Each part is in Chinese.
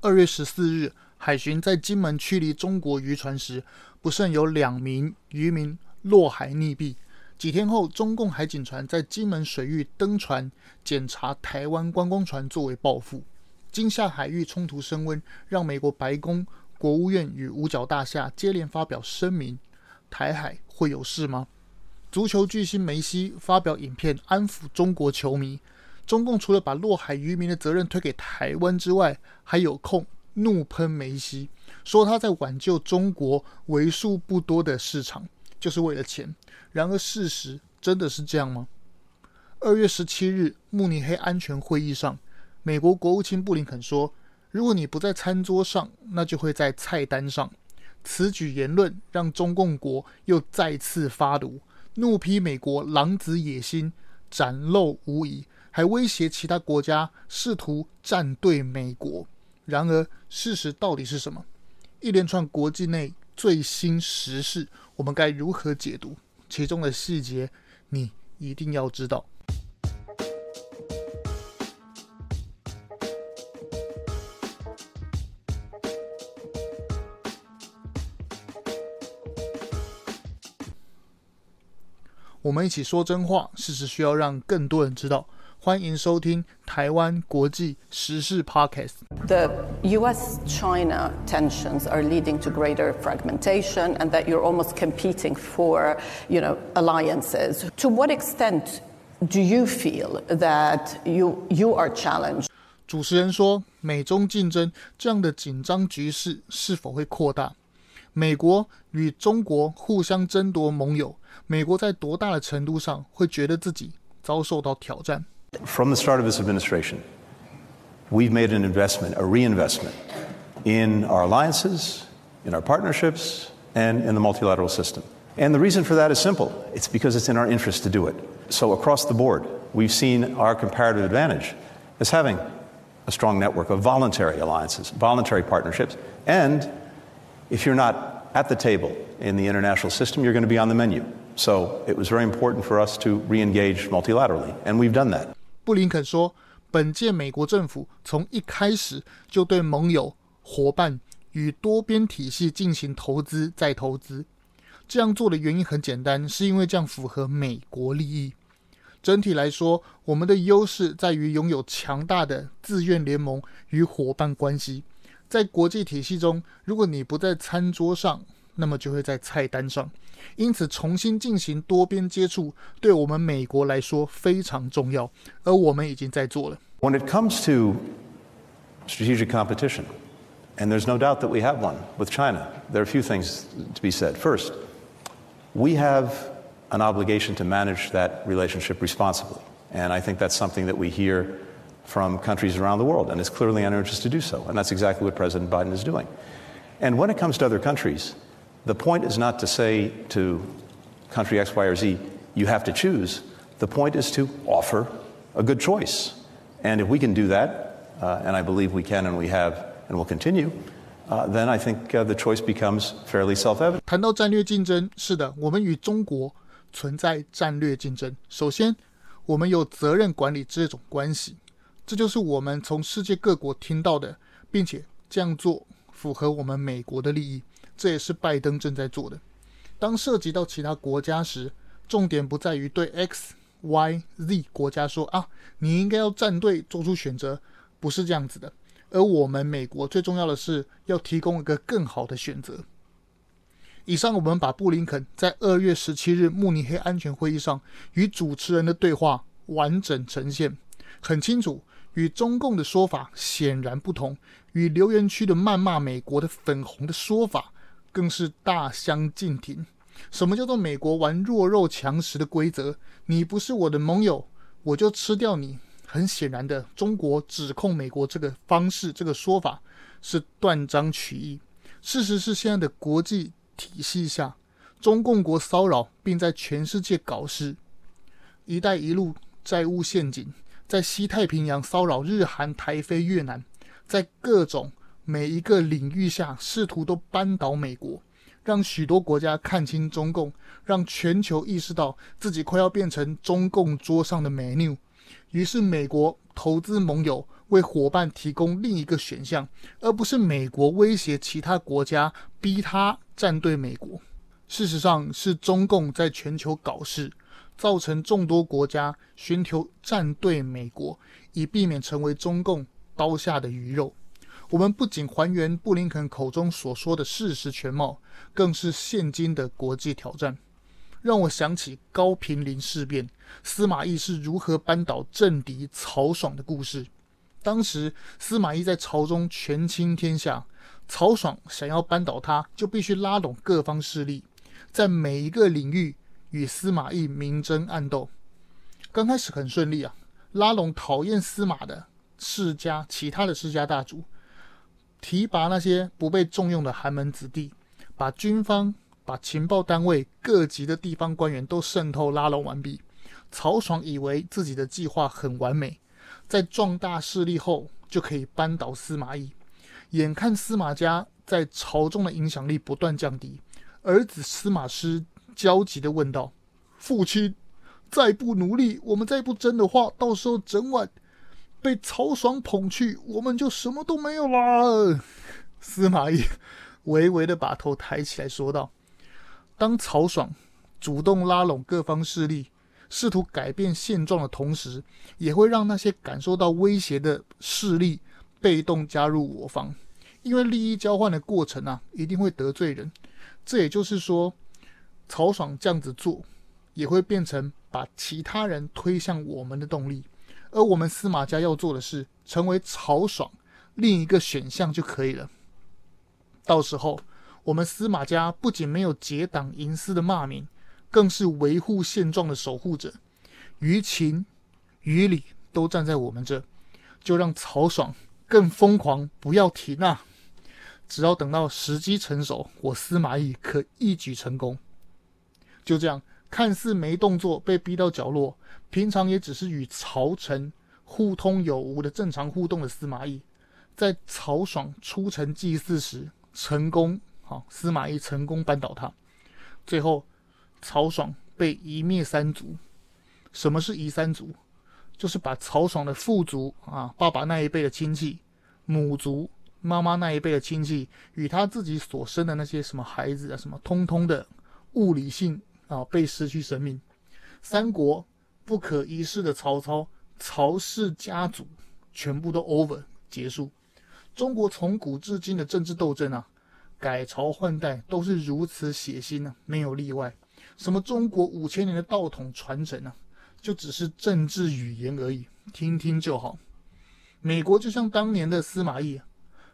二月十四日，海巡在金门驱离中国渔船时，不慎有两名渔民落海溺毙。几天后，中共海警船在金门水域登船检查台湾观光船，作为报复。今夏海域冲突升温，让美国白宫、国务院与五角大厦接连发表声明：台海会有事吗？足球巨星梅西发表影片安抚中国球迷。中共除了把落海渔民的责任推给台湾之外，还有空怒喷梅西，说他在挽救中国为数不多的市场，就是为了钱。然而事实真的是这样吗？二月十七日，慕尼黑安全会议上，美国国务卿布林肯说：“如果你不在餐桌上，那就会在菜单上。”此举言论让中共国又再次发怒，怒批美国狼子野心展露无遗。还威胁其他国家试图站队美国，然而事实到底是什么？一连串国际内最新时事，我们该如何解读？其中的细节，你一定要知道。我们一起说真话，事实需要让更多人知道。欢迎收听台湾国际时事 Podcast。The U.S.-China tensions are leading to greater fragmentation, and that you're almost competing for, you know, alliances. To what extent do you feel that you you are challenged? 主持人说，美中竞争这样的紧张局势是否会扩大？美国与中国互相争夺盟友，美国在多大的程度上会觉得自己遭受到挑战？From the start of this administration, we've made an investment, a reinvestment in our alliances, in our partnerships, and in the multilateral system. And the reason for that is simple it's because it's in our interest to do it. So, across the board, we've seen our comparative advantage as having a strong network of voluntary alliances, voluntary partnerships. And if you're not at the table in the international system, you're going to be on the menu. So, it was very important for us to re engage multilaterally, and we've done that. 布林肯说：“本届美国政府从一开始就对盟友、伙伴与多边体系进行投资再投资。这样做的原因很简单，是因为这样符合美国利益。整体来说，我们的优势在于拥有强大的自愿联盟与伙伴关系。在国际体系中，如果你不在餐桌上，那么就会在菜单上。”因此，重新进行多边接触，对我们美国来说非常重要，而我们已经在做了。When it comes to strategic competition, and there's no doubt that we have one with China, there are a few things to be said. First, we have an obligation to manage that relationship responsibly, and I think that's something that we hear from countries around the world, and it's clearly in our interest to do so, and that's exactly what President Biden is doing. And when it comes to other countries, The point is not to say to country X, Y, or Z, you have to choose. The point is to offer a good choice. And if we can do that, uh, and I believe we can and we have and will continue, uh, then I think uh, the choice becomes fairly self-evident. 谈到战略竞争，是的，我们与中国存在战略竞争。首先，我们有责任管理这种关系，这就是我们从世界各国听到的，并且这样做符合我们美国的利益。这也是拜登正在做的。当涉及到其他国家时，重点不在于对 X、Y、Z 国家说啊，你应该要站队做出选择，不是这样子的。而我们美国最重要的是要提供一个更好的选择。以上我们把布林肯在二月十七日慕尼黑安全会议上与主持人的对话完整呈现，很清楚，与中共的说法显然不同，与留言区的谩骂美国的粉红的说法。更是大相径庭。什么叫做美国玩弱肉强食的规则？你不是我的盟友，我就吃掉你。很显然的，中国指控美国这个方式、这个说法是断章取义。事实是，现在的国际体系下，中共国骚扰并在全世界搞事，“一带一路”债务陷阱，在西太平洋骚扰日韩台非越南，在各种。每一个领域下，试图都扳倒美国，让许多国家看清中共，让全球意识到自己快要变成中共桌上的 menu，于是美国投资盟友为伙伴提供另一个选项，而不是美国威胁其他国家逼他站队美国。事实上，是中共在全球搞事，造成众多国家寻求站队美国，以避免成为中共刀下的鱼肉。我们不仅还原布林肯口中所说的事实全貌，更是现今的国际挑战。让我想起高平陵事变，司马懿是如何扳倒政敌曹爽的故事。当时司马懿在朝中权倾天下，曹爽想要扳倒他，就必须拉拢各方势力，在每一个领域与司马懿明争暗斗。刚开始很顺利啊，拉拢讨厌司马的世家，其他的世家大族，提拔那些不被重用的寒门子弟，把军方。把情报单位各级的地方官员都渗透拉拢完毕，曹爽以为自己的计划很完美，在壮大势力后就可以扳倒司马懿。眼看司马家在朝中的影响力不断降低，儿子司马师焦急地问道：“父亲，再不努力，我们再不争的话，到时候整晚被曹爽捧去，我们就什么都没有啦。”司马懿微微的把头抬起来说道。当曹爽主动拉拢各方势力，试图改变现状的同时，也会让那些感受到威胁的势力被动加入我方，因为利益交换的过程啊，一定会得罪人。这也就是说，曹爽这样子做，也会变成把其他人推向我们的动力。而我们司马家要做的是，成为曹爽另一个选项就可以了。到时候。我们司马家不仅没有结党营私的骂名，更是维护现状的守护者，于情于理都站在我们这，就让曹爽更疯狂，不要停啊！只要等到时机成熟，我司马懿可一举成功。就这样，看似没动作，被逼到角落，平常也只是与曹丞互通有无的正常互动的司马懿，在曹爽出城祭祀时成功。啊，司马懿成功扳倒他，最后曹爽被夷灭三族。什么是夷三族？就是把曹爽的父族啊，爸爸那一辈的亲戚、母族、妈妈那一辈的亲戚，与他自己所生的那些什么孩子啊，什么通通的物理性啊，被失去生命。三国不可一世的曹操，曹氏家族全部都 over 结束。中国从古至今的政治斗争啊。改朝换代都是如此血腥呢、啊，没有例外。什么中国五千年的道统传承呢、啊，就只是政治语言而已，听听就好。美国就像当年的司马懿，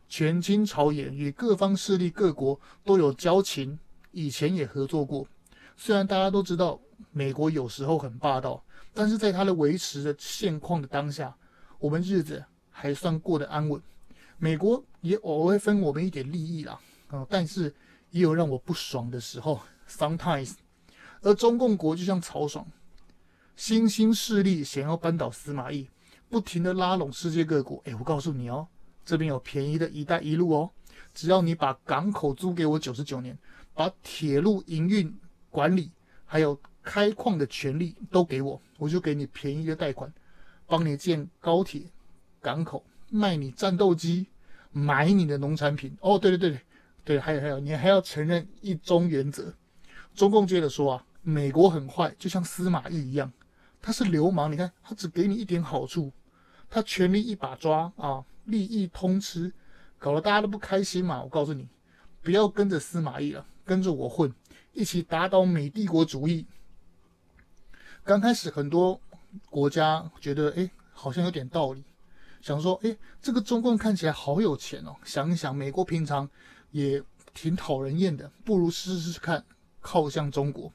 权倾朝野，与各方势力、各国都有交情，以前也合作过。虽然大家都知道美国有时候很霸道，但是在它的维持的现况的当下，我们日子还算过得安稳。美国也偶尔分我们一点利益啦。啊但是也有让我不爽的时候，sometimes。而中共国就像曹爽，新兴势力想要扳倒司马懿，不停的拉拢世界各国。哎，我告诉你哦，这边有便宜的一带一路哦，只要你把港口租给我九十九年，把铁路营运管理还有开矿的权利都给我，我就给你便宜的贷款，帮你建高铁、港口，卖你战斗机，买你的农产品。哦，对对对对。对，还有还有，你还要承认一中原则。中共接着说啊，美国很坏，就像司马懿一样，他是流氓。你看，他只给你一点好处，他权力一把抓啊，利益通吃，搞得大家都不开心嘛。我告诉你，不要跟着司马懿了，跟着我混，一起打倒美帝国主义。刚开始很多国家觉得，哎，好像有点道理，想说，哎，这个中共看起来好有钱哦。想一想，美国平常。也挺讨人厌的，不如试试看靠向中国。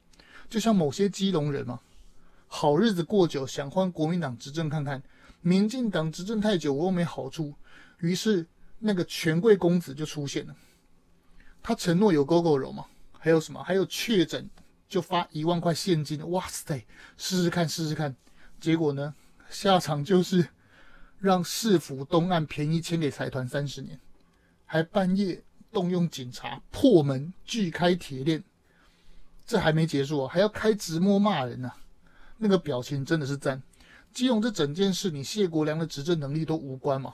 就像某些基隆人嘛，好日子过久，想换国民党执政看看。民进党执政太久，我又没好处。于是那个权贵公子就出现了，他承诺有 GoGo 柔嘛，还有什么？还有确诊就发一万块现金。哇塞，试试看，试试看。结果呢，下场就是让市府东岸便宜签给财团三十年，还半夜。动用警察破门锯开铁链，这还没结束，还要开直播骂人呢、那个表情真的是赞。基隆这整件事，你谢国梁的执政能力都无关嘛？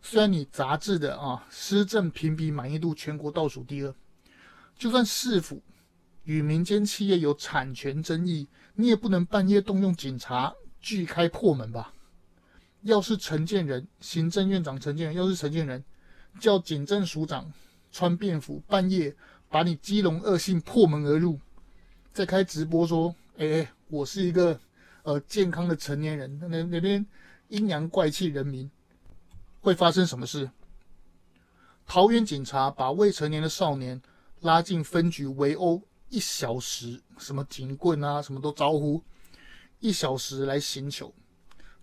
虽然你杂志的啊施政评比满意度全国倒数第二，就算市府与民间企业有产权争议，你也不能半夜动用警察拒开破门吧？要是陈建仁行政院长陈建仁，要是陈建仁叫警政署长穿便服半夜把你基隆恶性破门而入，再开直播说：“哎、我是一个。”呃，健康的成年人，那那边阴阳怪气人民会发生什么事？桃园警察把未成年的少年拉进分局围殴一小时，什么警棍啊，什么都招呼一小时来刑求，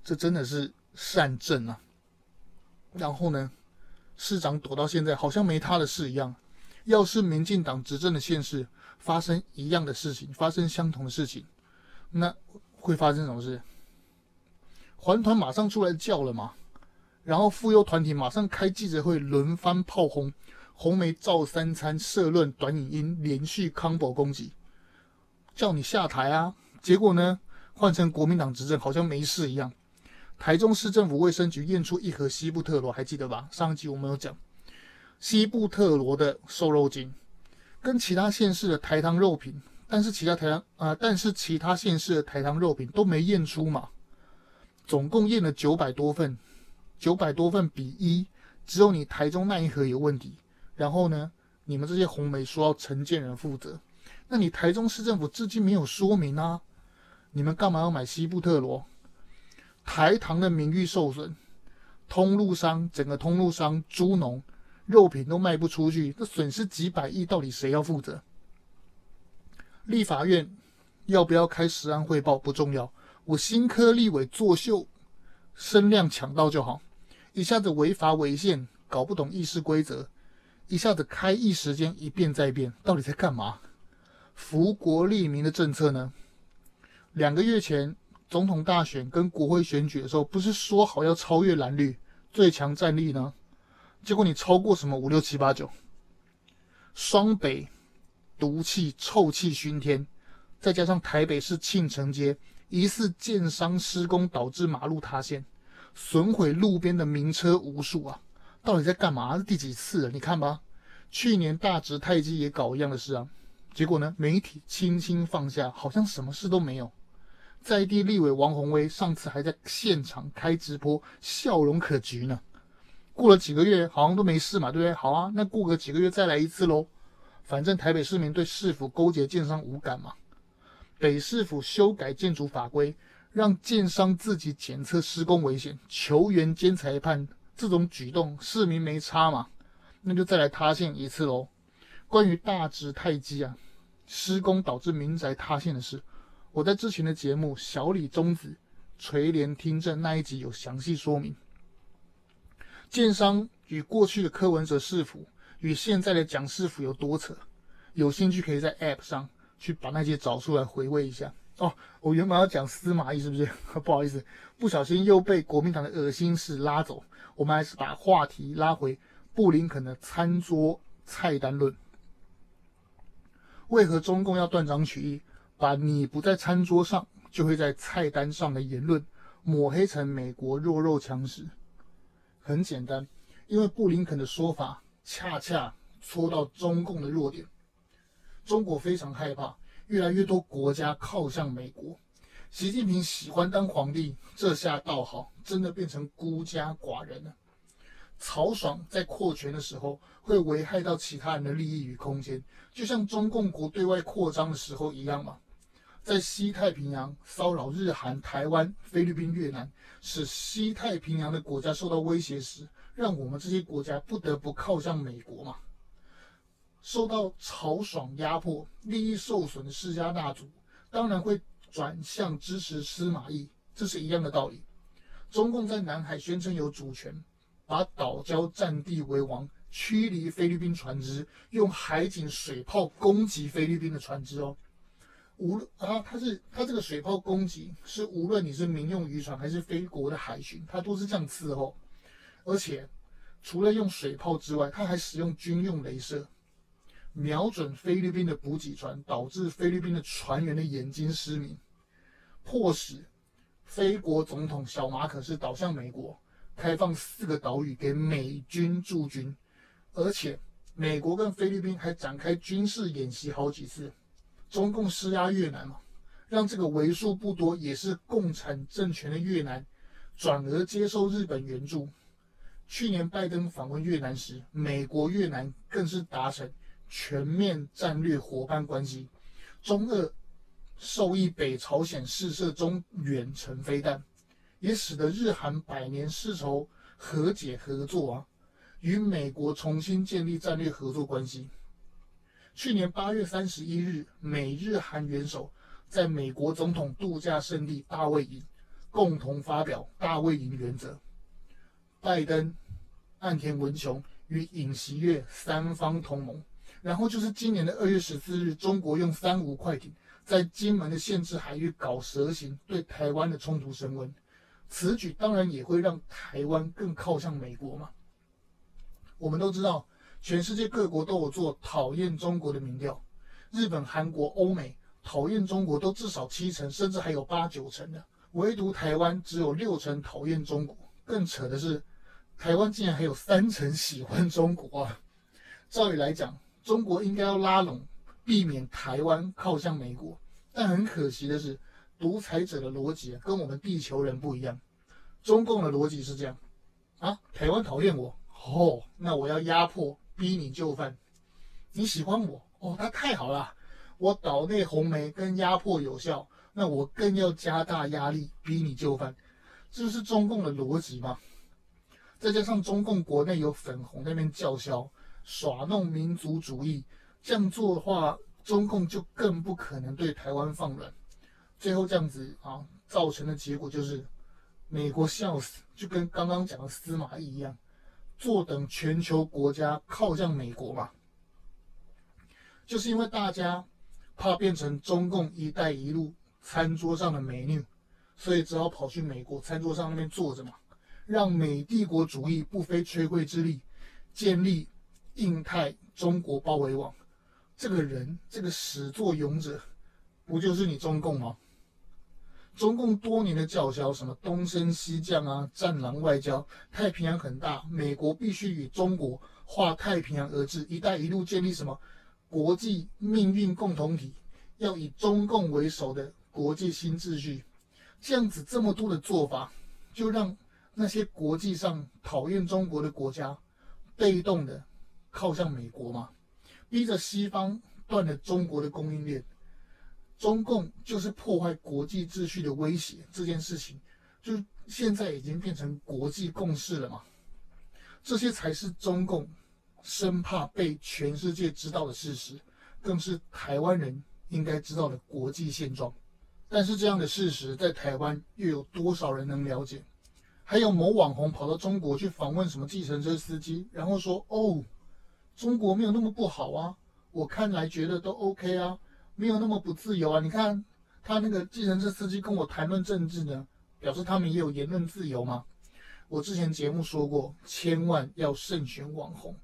这真的是善政啊！然后呢，市长躲到现在好像没他的事一样。要是民进党执政的县市发生一样的事情，发生相同的事情，那。会发生什么事？环团马上出来叫了嘛，然后妇幼团体马上开记者会，轮番炮轰红梅照三餐社论短影音连续 combo 攻击，叫你下台啊！结果呢，换成国民党执政，好像没事一样。台中市政府卫生局验出一盒西部特罗，还记得吧？上一集我们有讲西部特罗的瘦肉精，跟其他县市的台糖肉品。但是其他台糖啊、但是其他县市的台糖肉品都没验出嘛，总共验了九百多份，九百多份比一，只有你台中那一盒有问题。然后呢，你们这些红媒说要承建人负责，那你台中市政府至今没有说明啊，你们干嘛要买西部特罗？台糖的名誉受损，通路商整个通路商猪农肉品都卖不出去，这损失几百亿，到底谁要负责？立法院要不要开实案汇报不重要，我新科立委作秀，声量抢到就好。一下子违法违宪，搞不懂议事规则；一下子开一时间一变再变，到底在干嘛？福国利民的政策呢？两个月前总统大选跟国会选举的时候，不是说好要超越蓝绿最强战力呢？结果你超过什么五六七八九？双北。毒气、臭气熏天，再加上台北市庆城街疑似建商施工导致马路塌陷，损毁路边的名车无数啊！到底在干嘛？是第几次了？你看吧，去年大直太基也搞一样的事啊，结果呢，媒体轻轻放下，好像什么事都没有。在地立委王鸿薇上次还在现场开直播，笑容可掬呢。过了几个月，好像都没事嘛，对不对？好啊，那过个几个月再来一次喽。反正台北市民对市府勾结建商无感嘛，北市府修改建筑法规，让建商自己检测施工危险，球员兼裁判这种举动，市民没差嘛？那就再来塌陷一次喽。关于大直太基啊，施工导致民宅塌陷的事，我在之前的节目小李中子垂帘听政那一集有详细说明。建商与过去的柯文哲市府。与现在的蒋市府有多扯？有兴趣可以在 App 上去把那些找出来回味一下哦。我原本要讲司马懿，是不是？不好意思，不小心又被国民党的恶心事拉走。我们还是把话题拉回布林肯的餐桌菜单论。为何中共要断章取义，把你不在餐桌上就会在菜单上的言论抹黑成美国弱肉强食？很简单，因为布林肯的说法。恰恰戳到中共的弱点，中国非常害怕越来越多国家靠向美国。习近平喜欢当皇帝，这下倒好，真的变成孤家寡人了。曹爽在扩权的时候，会危害到其他人的利益与空间，就像中共国对外扩张的时候一样嘛。在西太平洋骚扰日韩、台湾、菲律宾、越南，使西太平洋的国家受到威胁时。让我们这些国家不得不靠向美国嘛？受到曹爽压迫、利益受损的世家大族，当然会转向支持司马懿，这是一样的道理。中共在南海宣称有主权，把岛礁占地为王，驱离菲律宾船只，用海警水炮攻击菲律宾的船只哦。无论啊，他是他这个水炮攻击是无论你是民用渔船还是菲国的海巡，他都是这样伺候。而且，除了用水炮之外，他还使用军用镭射，瞄准菲律宾的补给船，导致菲律宾的船员的眼睛失明，迫使菲国总统小马可是倒向美国，开放四个岛屿给美军驻军，而且美国跟菲律宾还展开军事演习好几次。中共施压越南嘛，让这个为数不多也是共产政权的越南，转而接受日本援助。去年拜登访问越南时，美国越南更是达成全面战略伙伴关系，中俄授意北朝鲜试射中远程飞弹，也使得日韩百年世仇和解合作啊，与美国重新建立战略合作关系。去年八月三十一日，美日韩元首在美国总统度假胜地大卫营共同发表大卫营原则。拜登、岸田文雄与尹锡悦三方同盟，然后就是今年的二月十四日，中国用三无快艇在金门的限制海域搞蛇行，对台湾的冲突升温。此举当然也会让台湾更靠向美国嘛。我们都知道。全世界各国都有做讨厌中国的民调，日本、韩国、欧美讨厌中国都至少七成，甚至还有八九成的，唯独台湾只有六成讨厌中国。更扯的是，台湾竟然还有三成喜欢中国啊！照理来讲，中国应该要拉拢，避免台湾靠向美国。但很可惜的是，独裁者的逻辑跟我们地球人不一样。中共的逻辑是这样：啊，台湾讨厌我，哦，那我要压迫。逼你就范，你喜欢我哦，那太好了。我岛内红媒跟压迫有效，那我更要加大压力逼你就范，这是中共的逻辑吗？再加上中共国内有粉红那边叫嚣，耍弄民族主义，这样做的话，中共就更不可能对台湾放软。最后这样子啊，造成的结果就是美国笑死，就跟刚刚讲的司马懿一样。坐等全球国家靠向美国嘛，就是因为大家怕变成中共“一带一路”餐桌上的美女，所以只好跑去美国餐桌上那边坐着嘛，让美帝国主义不费吹灰之力建立印太中国包围网。这个人，这个始作俑者，不就是你中共吗？中共多年的叫嚣，什么东升西降啊，战狼外交，太平洋很大，美国必须与中国划太平洋而治，一带一路建立什么国际命运共同体，要以中共为首的国际新秩序，这样子这么多的做法，就让那些国际上讨厌中国的国家，被动的靠向美国嘛，逼着西方断了中国的供应链。中共就是破坏国际秩序的威胁，这件事情就现在已经变成国际共识了嘛？这些才是中共生怕被全世界知道的事实，更是台湾人应该知道的国际现状。但是这样的事实在台湾又有多少人能了解？还有某网红跑到中国去访问什么计程车司机，然后说：“哦，中国没有那么不好啊，我看来觉得都 OK 啊。”没有那么不自由啊！你看他那个计程车司机跟我谈论政治呢，表示他们也有言论自由吗？我之前节目说过，千万要慎选网红，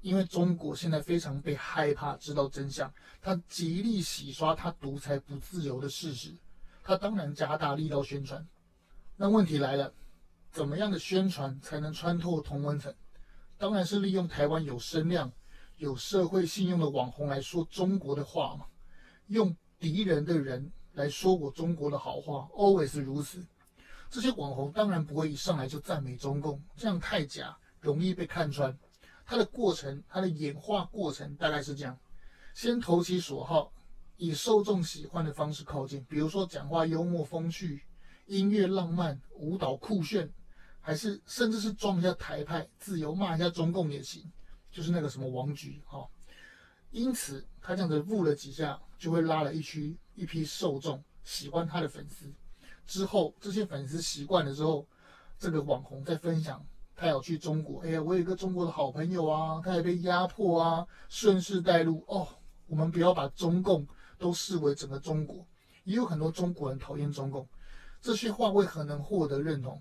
因为中国现在非常被害怕知道真相，他极力洗刷他独裁不自由的事实，他当然加大力道宣传。那问题来了，怎么样的宣传才能穿透同温层？当然是利用台湾有声量、有社会信用的网红来说中国的话嘛。用敌人的人来说我中国的好话，always 如此。这些网红当然不会一上来就赞美中共，这样太假，容易被看穿。它的过程，它的演化过程大概是这样：先投其所好，以受众喜欢的方式靠近，比如说讲话幽默风趣，音乐浪漫，舞蹈酷炫，还是甚至是装一下台派，自由骂一下中共也行，就是那个什么王菊哈。因此，他这样子录了几下，就会拉了一区一批受众喜欢他的粉丝。之后，这些粉丝习惯了之后，这个网红在分享他要去中国。哎呀，我有一个中国的好朋友啊，他也被压迫啊，顺势带入。哦，我们不要把中共都视为整个中国，也有很多中国人讨厌中共。这些话为何能获得认同？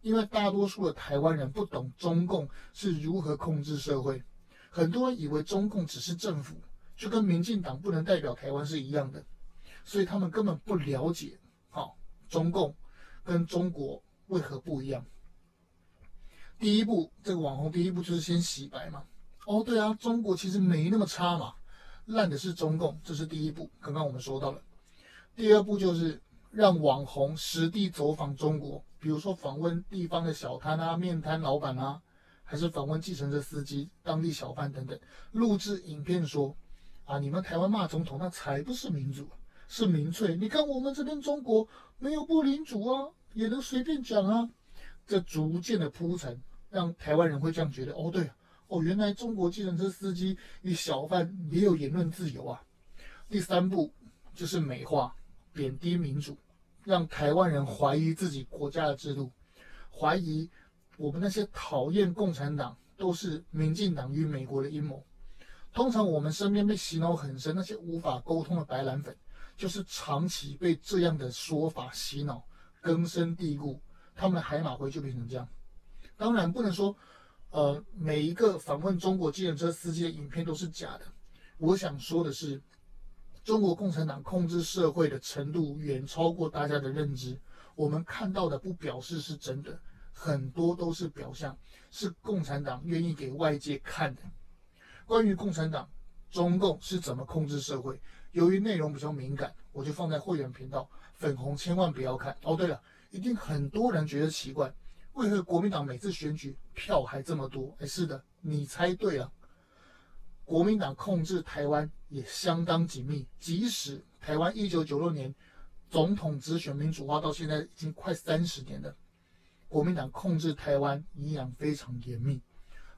因为大多数的台湾人不懂中共是如何控制社会。很多人以为中共只是政府，就跟民进党不能代表台湾是一样的，所以他们根本不了解，好，中共跟中国为何不一样？第一步，这个网红第一步就是先洗白嘛。哦，对啊，中国其实没那么差嘛，烂的是中共，这是第一步。刚刚我们说到了。第二步就是让网红实地走访中国，比如说访问地方的小摊啊、面摊老板啊，还是访问计程车司机、当地小贩等等，录制影片说：啊，你们台湾骂总统，那才不是民主，是民粹。你看我们这边中国没有不民主啊，也能随便讲啊。这逐渐的铺陈，让台湾人会这样觉得：哦，对，哦，原来中国计程车司机与小贩也有言论自由啊。第三步就是美化、贬低民主，让台湾人怀疑自己国家的制度，怀疑我们那些讨厌共产党都是民进党与美国的阴谋。通常我们身边被洗脑很深，那些无法沟通的白蓝粉，就是长期被这样的说法洗脑，根深蒂固。他们的海马回就变成这样，当然不能说，呃，每一个访问中国计程车司机的影片都是假的。我想说的是，中国共产党控制社会的程度远超过大家的认知。我们看到的不表示是真的，很多都是表象，是共产党愿意给外界看的。关于共产党、中共是怎么控制社会，由于内容比较敏感，我就放在会员频道，粉红千万不要看。哦，对了。一定很多人觉得奇怪，为何国民党每次选举票还这么多？哎，是的，你猜对了，国民党控制台湾也相当紧密。即使台湾一九九六年总统直选民主化到现在已经快三十年了，国民党控制台湾一样非常严密。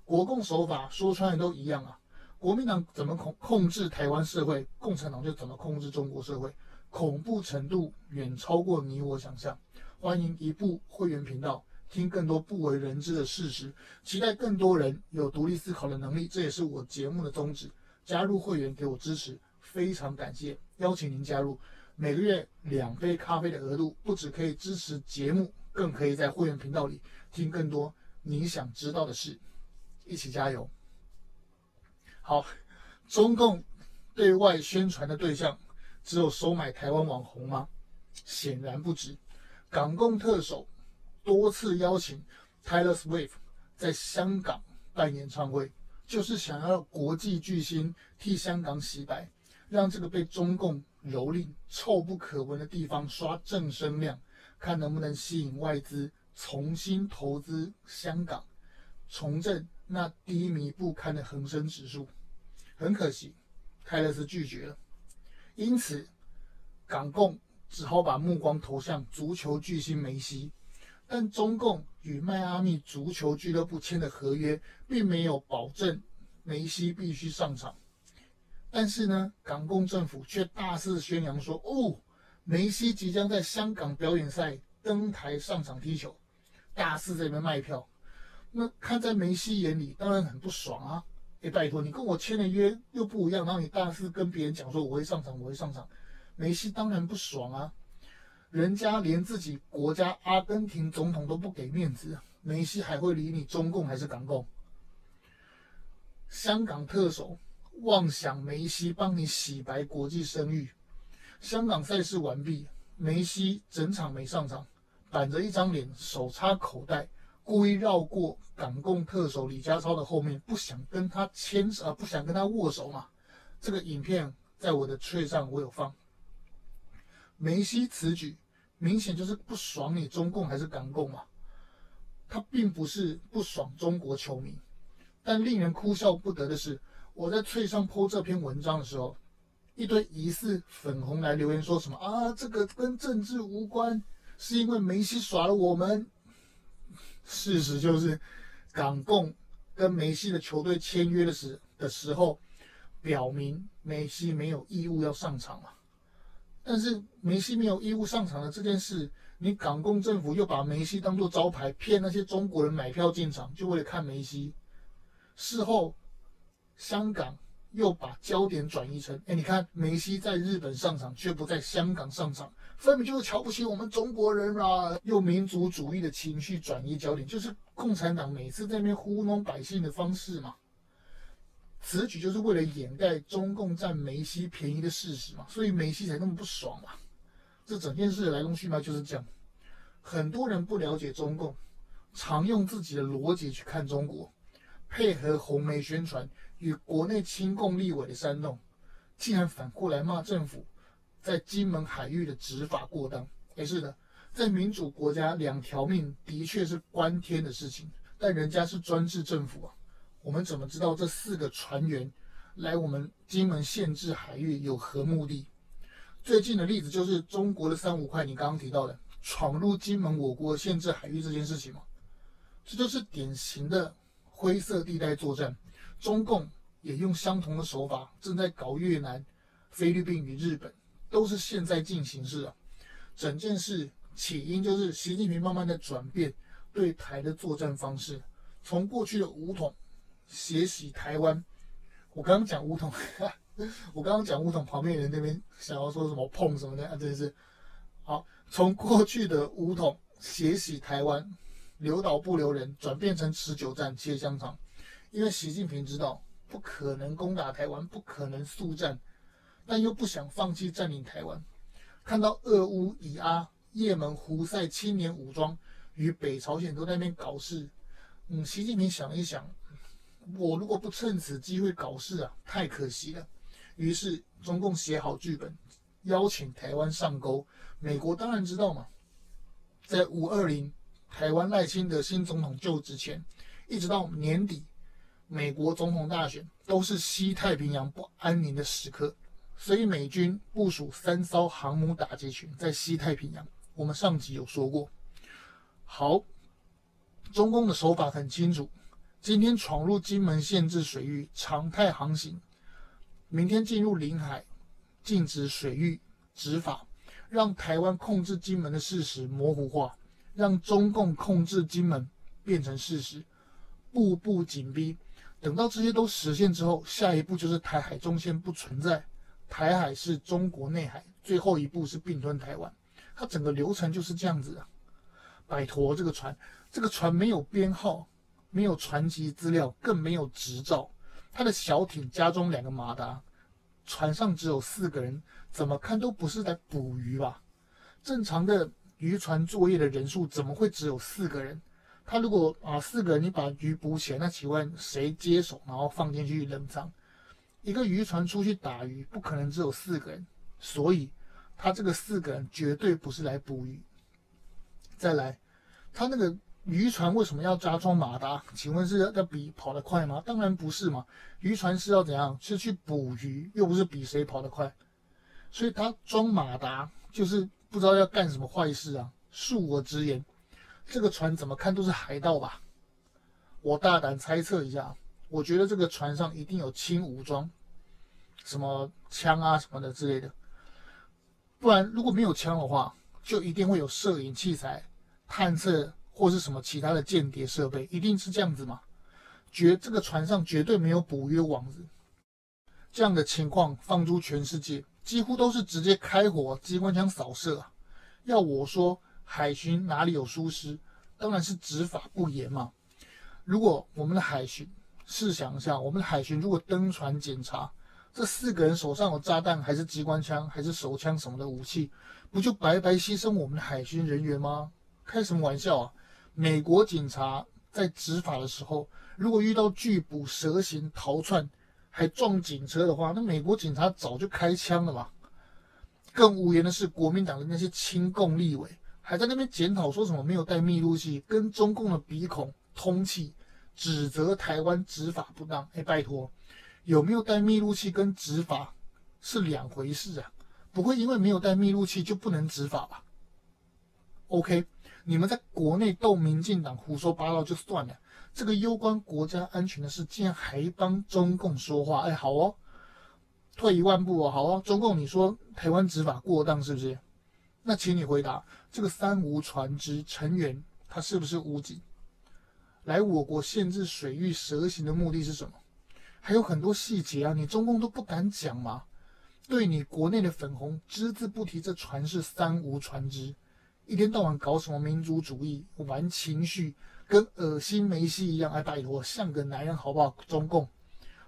国共手法说穿了都一样啊，国民党怎么控控制台湾社会，共产党就怎么控制中国社会，恐怖程度远超过你我想象。欢迎移步会员频道，听更多不为人知的事实。期待更多人有独立思考的能力，这也是我节目的宗旨。加入会员给我支持，非常感谢。邀请您加入，每个月两杯咖啡的额度，不只可以支持节目，更可以在会员频道里听更多你想知道的事。一起加油！好，中共对外宣传的对象只有收买台湾网红吗？显然不止。港共特首多次邀请 Taylor Swift 在香港办演唱会，就是想要国际巨星替香港洗白，让这个被中共蹂躏、臭不可闻的地方刷正声量，看能不能吸引外资重新投资香港，重振那低迷不堪的恒生指数。很可惜，泰勒斯拒绝了，因此港共。只好把目光投向足球巨星梅西，但中共与迈阿密足球俱乐部签的合约并没有保证梅西必须上场。但是呢，港共政府却大肆宣扬说：“哦，梅西即将在香港表演赛登台上场踢球。”大肆在那边卖票。那看在梅西眼里，当然很不爽啊！哎，拜托，你跟我签的约又不一样，然后你大肆跟别人讲说我会上场，我会上场。梅西当然不爽啊，人家连自己国家阿根廷总统都不给面子，梅西还会理你中共还是港共？香港特首妄想梅西帮你洗白国际声誉，香港赛事完毕，梅西整场没上场，板着一张脸，手插口袋，故意绕过港共特首李家超的后面，不想跟他牵手，不想跟他握手嘛。这个影片在我的 t 上我有放。梅西此举明显就是不爽你中共还是港共嘛？他并不是不爽中国球迷，但令人哭笑不得的是，我在脆上 po 这篇文章的时候，一堆疑似粉红来留言说什么啊，这个跟政治无关，是因为梅西耍了我们。事实就是，港共跟梅西的球队签约的时的时候，表明梅西没有义务要上场嘛。但是梅西没有义务上场的这件事，你港共政府又把梅西当作招牌，骗那些中国人买票进场，就为了看梅西。事后，香港又把焦点转移成：哎，你看梅西在日本上场，却不在香港上场，分明就是瞧不起我们中国人啦！用民族主义的情绪转移焦点，就是共产党每次在那边糊弄百姓的方式嘛。此举就是为了掩盖中共占梅西便宜的事实嘛，所以梅西才那么不爽嘛。这整件事的来龙去脉就是这样。很多人不了解中共，常用自己的逻辑去看中国，配合红媒宣传与国内亲共立委的煽动，竟然反过来骂政府在金门海域的执法过当。也是的，在民主国家，两条命的确是关天的事情，但人家是专制政府啊，我们怎么知道这四个船员来我们金门限制海域有何目的？最近的例子就是中国的三五块，你刚刚提到的。闯入金门我国限制海域这件事情嘛，这就是典型的灰色地带作战。中共也用相同的手法，正在搞越南、菲律宾与日本，都是现在进行式啊。整件事起因就是习近平慢慢的转变对台的作战方式，从过去的武统血洗台湾。我刚刚讲武统，我刚刚讲武统，旁边人那边想要说什么碰什么的啊，真是。好，从过去的武统血洗台湾，留岛不留人，转变成持久战切香肠。因为习近平知道不可能攻打台湾，不可能速战，但又不想放弃占领台湾。看到俄乌以阿、也门胡塞青年武装与北朝鲜都在那边搞事，嗯，习近平想一想，我如果不趁此机会搞事啊，太可惜了。于是中共写好剧本。邀请台湾上钩，美国当然知道嘛。在五二零台湾赖清德新总统就职前，一直到年底，美国总统大选都是西太平洋不安宁的时刻，所以美军部署三艘航母打击群在西太平洋。我们上集有说过。好，中共的手法很清楚，今天闯入金门限制水域，常态航行，明天进入领海。禁止水域执法，让台湾控制金门的事实模糊化，让中共控制金门变成事实，步步紧逼。等到这些都实现之后，下一步就是台海中线不存在，台海是中国内海，最后一步是并吞台湾。它整个流程就是这样子的。拜托，这个船，这个船没有编号，没有船籍资料，更没有执照，他的小艇加装两个马达。船上只有四个人，怎么看都不是在捕鱼吧？正常的渔船作业的人数怎么会只有四个人？他如果啊四个人你把鱼捕起来，那请问谁接手，然后放进去冷藏？一个渔船出去打鱼，不可能只有四个人，所以他这个四个人绝对不是来捕鱼。再来，他那个。渔船为什么要加装马达？请问是要比跑得快吗？当然不是嘛！渔船是要怎样？是去捕鱼，又不是比谁跑得快。所以他装马达就是不知道要干什么坏事啊！恕我直言，这个船怎么看都是海盗吧？我大胆猜测一下，我觉得这个船上一定有轻武装，什么枪啊什么的之类的。不然如果没有枪的话，就一定会有摄影器材、探测。或是什么其他的间谍设备，一定是这样子吗？绝这个船上绝对没有捕鱼网子。这样的情况放诸全世界，几乎都是直接开火，机关枪扫射啊！要我说，海巡哪里有疏失？当然是执法不严嘛。如果我们的海巡，试想一下，我们的海巡如果登船检查，这四个人手上有炸弹，还是机关枪，还是手枪什么的武器，不就白白牺牲我们的海巡人员吗？开什么玩笑啊！美国警察在执法的时候，如果遇到拒捕、蛇行、逃窜，还撞警车的话，那美国警察早就开枪了吧？更无言的是，国民党的那些亲共立委还在那边检讨，说什么没有带密录器，跟中共的鼻孔通气，指责台湾执法不当。哎，拜托，有没有带密录器跟执法是两回事啊？不会因为没有带密录器就不能执法吧？OK。你们在国内斗民进党胡说八道就算了，这个攸关国家安全的事，竟然还帮中共说话？哎，好哦，退一万步哦，好哦，中共，你说台湾执法过当是不是？那请你回答，这个三无船只成员他是不是武警？来我国限制水域蛇行的目的是什么？还有很多细节啊，你中共都不敢讲吗？对你国内的粉红只字不提，这船是三无船只。一天到晚搞什么民族主义，玩情绪，跟恶心梅西一样。哎，拜托，像个男人好不好？中共，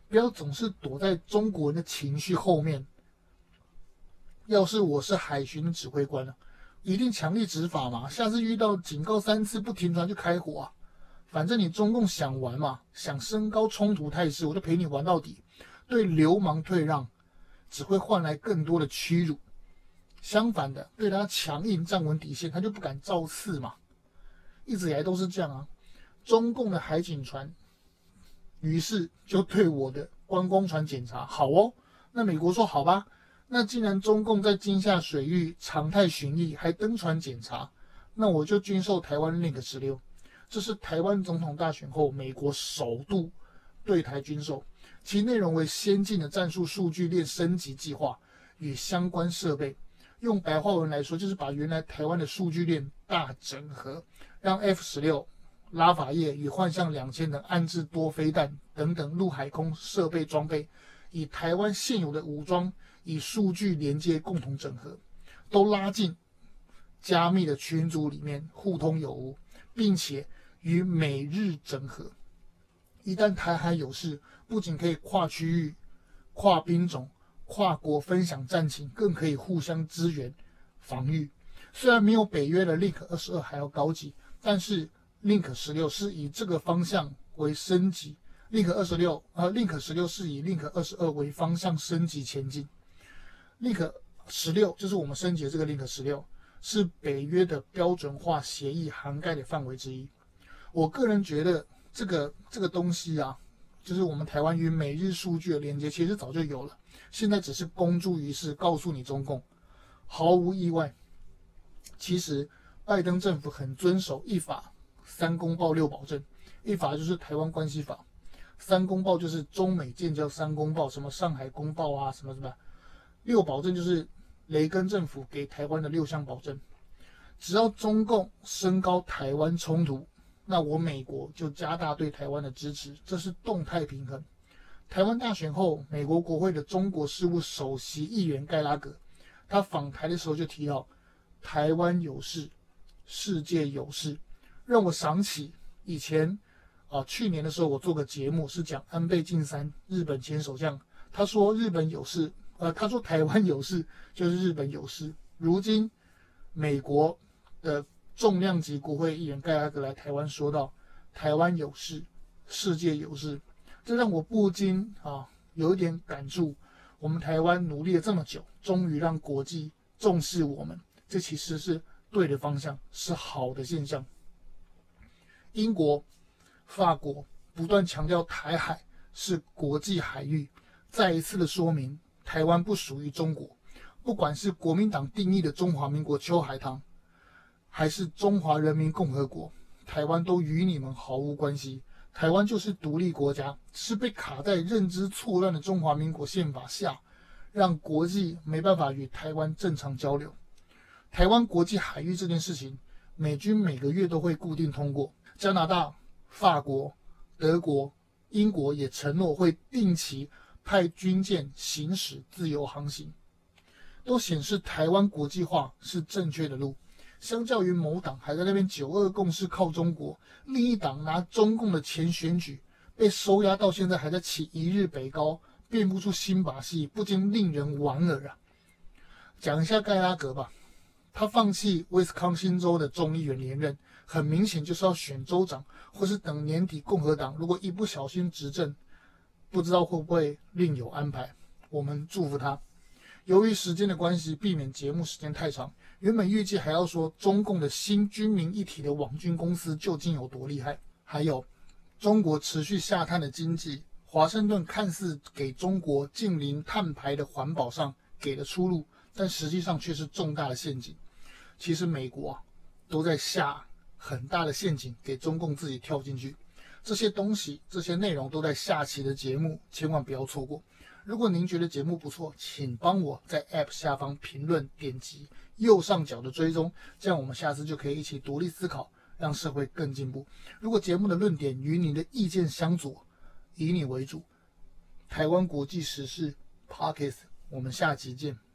不要总是躲在中国人的情绪后面。要是我是海巡的指挥官了，一定强力执法嘛，下次遇到警告三次不停船就开火啊，反正你中共想玩嘛，想升高冲突态势，我就陪你玩到底，对流氓退让，只会换来更多的屈辱。相反的，对他强硬站稳底线，他就不敢造次嘛。一直以来都是这样啊。中共的海警船，于是就对我的观光船检查。好哦，那美国说好吧。那既然中共在金厦水域常态巡弋，还登船检查，那我就军售台湾 Link 十六。这是台湾总统大选后美国首度对台军售，其内容为先进的战术数据链升级计划与相关设备。用白话文来说，就是把原来台湾的数据链大整合，让 F 十六、拉法叶与幻象两千等岸置多飞弹等等陆海空设备装备，以台湾现有的武装与数据连接共同整合，都拉进加密的群组里面互通有无，并且与美日整合。一旦台海有事，不仅可以跨区域、跨兵种。跨国分享战情，更可以互相支援防御。虽然没有北约的 Link 二十二还要高级，但是 Link 十六是以这个方向为升级。Link 二十六，呃，Link 十六是以 Link 二十二为方向升级前进。Link 十六就是我们升级的这个 Link 十六，是北约的标准化协议涵盖的范围之一。我个人觉得这个这个东西啊，就是我们台湾与美日数据的连接，其实早就有了。现在只是公诸于世，告诉你中共，毫无意外。其实拜登政府很遵守一法三公报六保证，一法就是台湾关系法，三公报就是中美建交三公报，什么上海公报啊，什么什么，六保证就是雷根政府给台湾的六项保证。只要中共升高台湾冲突，那我美国就加大对台湾的支持，这是动态平衡。台湾大选后，美国国会的中国事务首席议员盖拉格，他访台的时候就提到“台湾有事，世界有事”，让我想起以前啊，去年的时候我做个节目是讲安倍晋三，日本前首相，他说日本有事，呃，他说台湾有事，就是日本有事。如今美国的重量级国会议员盖拉格来台湾说道：“台湾有事，世界有事。”这让我不禁啊有一点感触。我们台湾努力了这么久，终于让国际重视我们，这其实是对的方向，是好的现象。英国、法国不断强调台海是国际海域，再一次的说明台湾不属于中国。不管是国民党定义的中华民国秋海棠，还是中华人民共和国，台湾都与你们毫无关系。台湾就是独立国家，是被卡在认知错乱的中华民国宪法下，让国际没办法与台湾正常交流。台湾国际海域这件事情，美军每个月都会固定通过，加拿大、法国、德国、英国也承诺会定期派军舰行驶自由航行，都显示台湾国际化是正确的路。相较于某党还在那边九二共识靠中国，另一党拿中共的钱选举，被收押到现在还在起一日北高，变不出新把戏，不禁令人莞尔啊！讲一下盖拉格吧，他放弃威斯康星州的众议员连任，很明显就是要选州长，或是等年底共和党如果一不小心执政，不知道会不会另有安排。我们祝福他。由于时间的关系，避免节目时间太长。原本预计还要说中共的新军民一体的网军公司究竟有多厉害，还有中国持续下探的经济，华盛顿看似给中国近邻碳排的环保上给了出路，但实际上却是重大的陷阱。其实美国啊都在下很大的陷阱给中共自己跳进去，这些东西这些内容都在下期的节目，千万不要错过。如果您觉得节目不错，请帮我在 App 下方评论点击。右上角的追踪，这样我们下次就可以一起独立思考，让社会更进步。如果节目的论点与你的意见相左，以你为主。台湾国际时事 Podcast，我们下期见。